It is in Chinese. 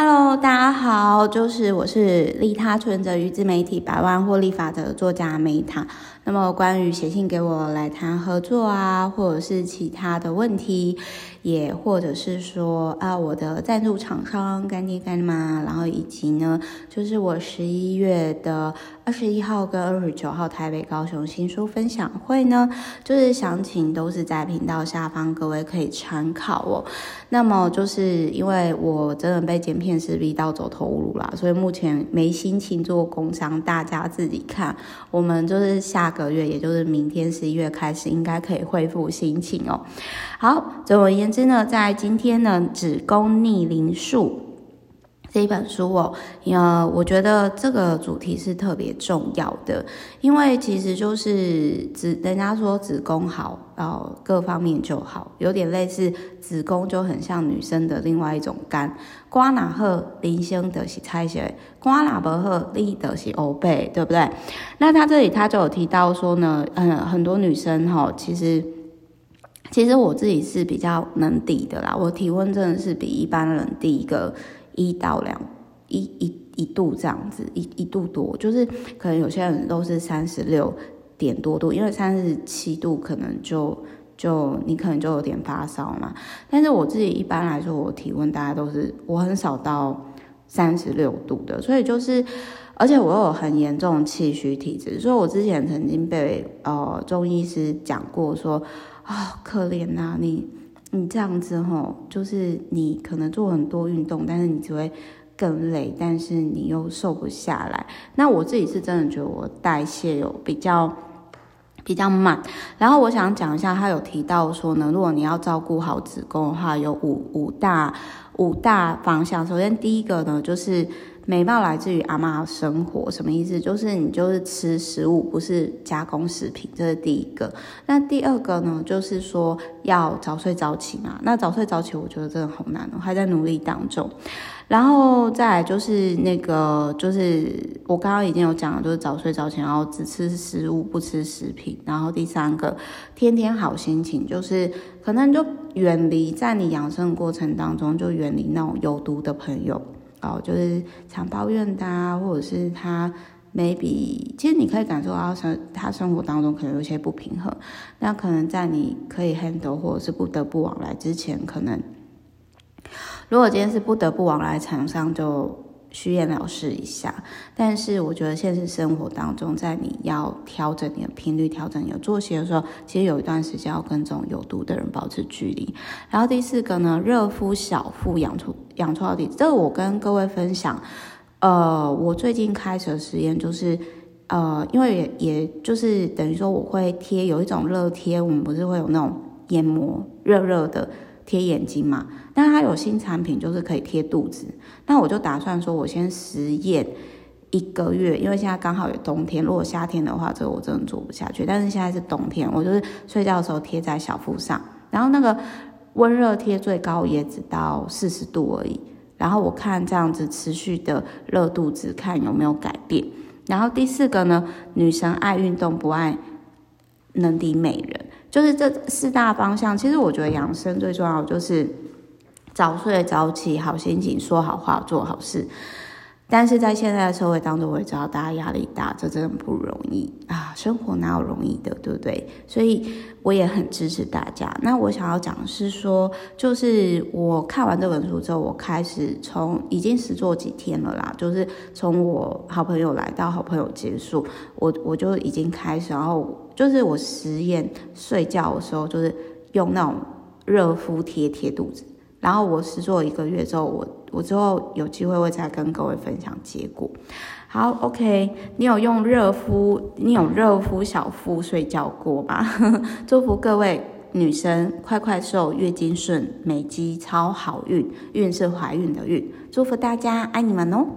Hello，大家好，就是我是利他存着与自媒体百万获利法则作家梅塔。那么关于写信给我来谈合作啊，或者是其他的问题，也或者是说啊，我的赞助厂商干爹干妈，然后以及呢，就是我十一月的二十一号跟二十九号台北、高雄新书分享会呢，就是详情都是在频道下方，各位可以参考哦。那么就是因为我真的被剪片师逼到走投无路啦，所以目前没心情做工商，大家自己看。我们就是下个月，也就是明天十一月开始，应该可以恢复心情哦。好，总而言之呢，在今天呢，子宫逆龄术这一本书哦，呃，我觉得这个主题是特别重要的，因为其实就是子，人家说子宫好，然后各方面就好，有点类似子宫就很像女生的另外一种肝，刮哪贺零星的是猜血，刮哪不贺立的是欧背，对不对？那他这里他就有提到说呢，嗯，很多女生哈，其实其实我自己是比较能抵的啦，我体温真的是比一般人低一个。一到两一一一度这样子，一一度多，就是可能有些人都是三十六点多度，因为三十七度可能就就你可能就有点发烧嘛。但是我自己一般来说，我体温大概都是我很少到三十六度的，所以就是而且我有很严重气虚体质，所以我之前曾经被呃中医师讲过说啊、哦、可怜呐、啊、你。你这样子吼，就是你可能做很多运动，但是你只会更累，但是你又瘦不下来。那我自己是真的觉得我代谢有比较比较慢。然后我想讲一下，他有提到说呢，如果你要照顾好子宫的话，有五五大五大方向。首先第一个呢，就是。美貌来自于阿嬷生活，什么意思？就是你就是吃食物，不是加工食品，这是第一个。那第二个呢，就是说要早睡早起嘛。那早睡早起，我觉得真的好难哦，还在努力当中。然后再来就是那个，就是我刚刚已经有讲了，就是早睡早起，然后只吃食物，不吃食品。然后第三个，天天好心情，就是可能就远离在你养生过程当中，就远离那种有毒的朋友。哦，就是常抱怨的，或者是他 maybe，其实你可以感受到生他生活当中可能有些不平衡，那可能在你可以 handle 或者是不得不往来之前，可能如果今天是不得不往来，厂商就。虚验了事一下，但是我觉得现实生活当中，在你要调整你的频率、调整你的作息的时候，其实有一段时间要跟这种有毒的人保持距离。然后第四个呢，热敷小腹养出养出好底，这个我跟各位分享。呃，我最近开始的实验就是，呃，因为也也就是等于说我会贴有一种热贴，我们不是会有那种眼膜热热的。贴眼睛嘛，但它有新产品，就是可以贴肚子。那我就打算说，我先实验一个月，因为现在刚好有冬天。如果夏天的话，这个我真的做不下去。但是现在是冬天，我就是睡觉的时候贴在小腹上，然后那个温热贴最高也只到四十度而已。然后我看这样子持续的热肚子，看有没有改变。然后第四个呢，女神爱运动，不爱能敌美人。就是这四大方向，其实我觉得养生最重要就是早睡早起，好心情，说好话，做好事。但是在现在的社会当中，我也知道大家压力大，这真的不容易啊！生活哪有容易的，对不对？所以我也很支持大家。那我想要讲是说，就是我看完这本书之后，我开始从已经实做几天了啦，就是从我好朋友来到好朋友结束，我我就已经开始，然后就是我实验睡觉的时候，就是用那种热敷贴贴肚子。然后我试做一个月之后，我我之后有机会会再跟各位分享结果。好，OK，你有用热敷，你有热敷小腹睡觉过吗？祝福各位女生快快瘦，月经顺，美肌超好运，运是怀孕的运，祝福大家，爱你们哦。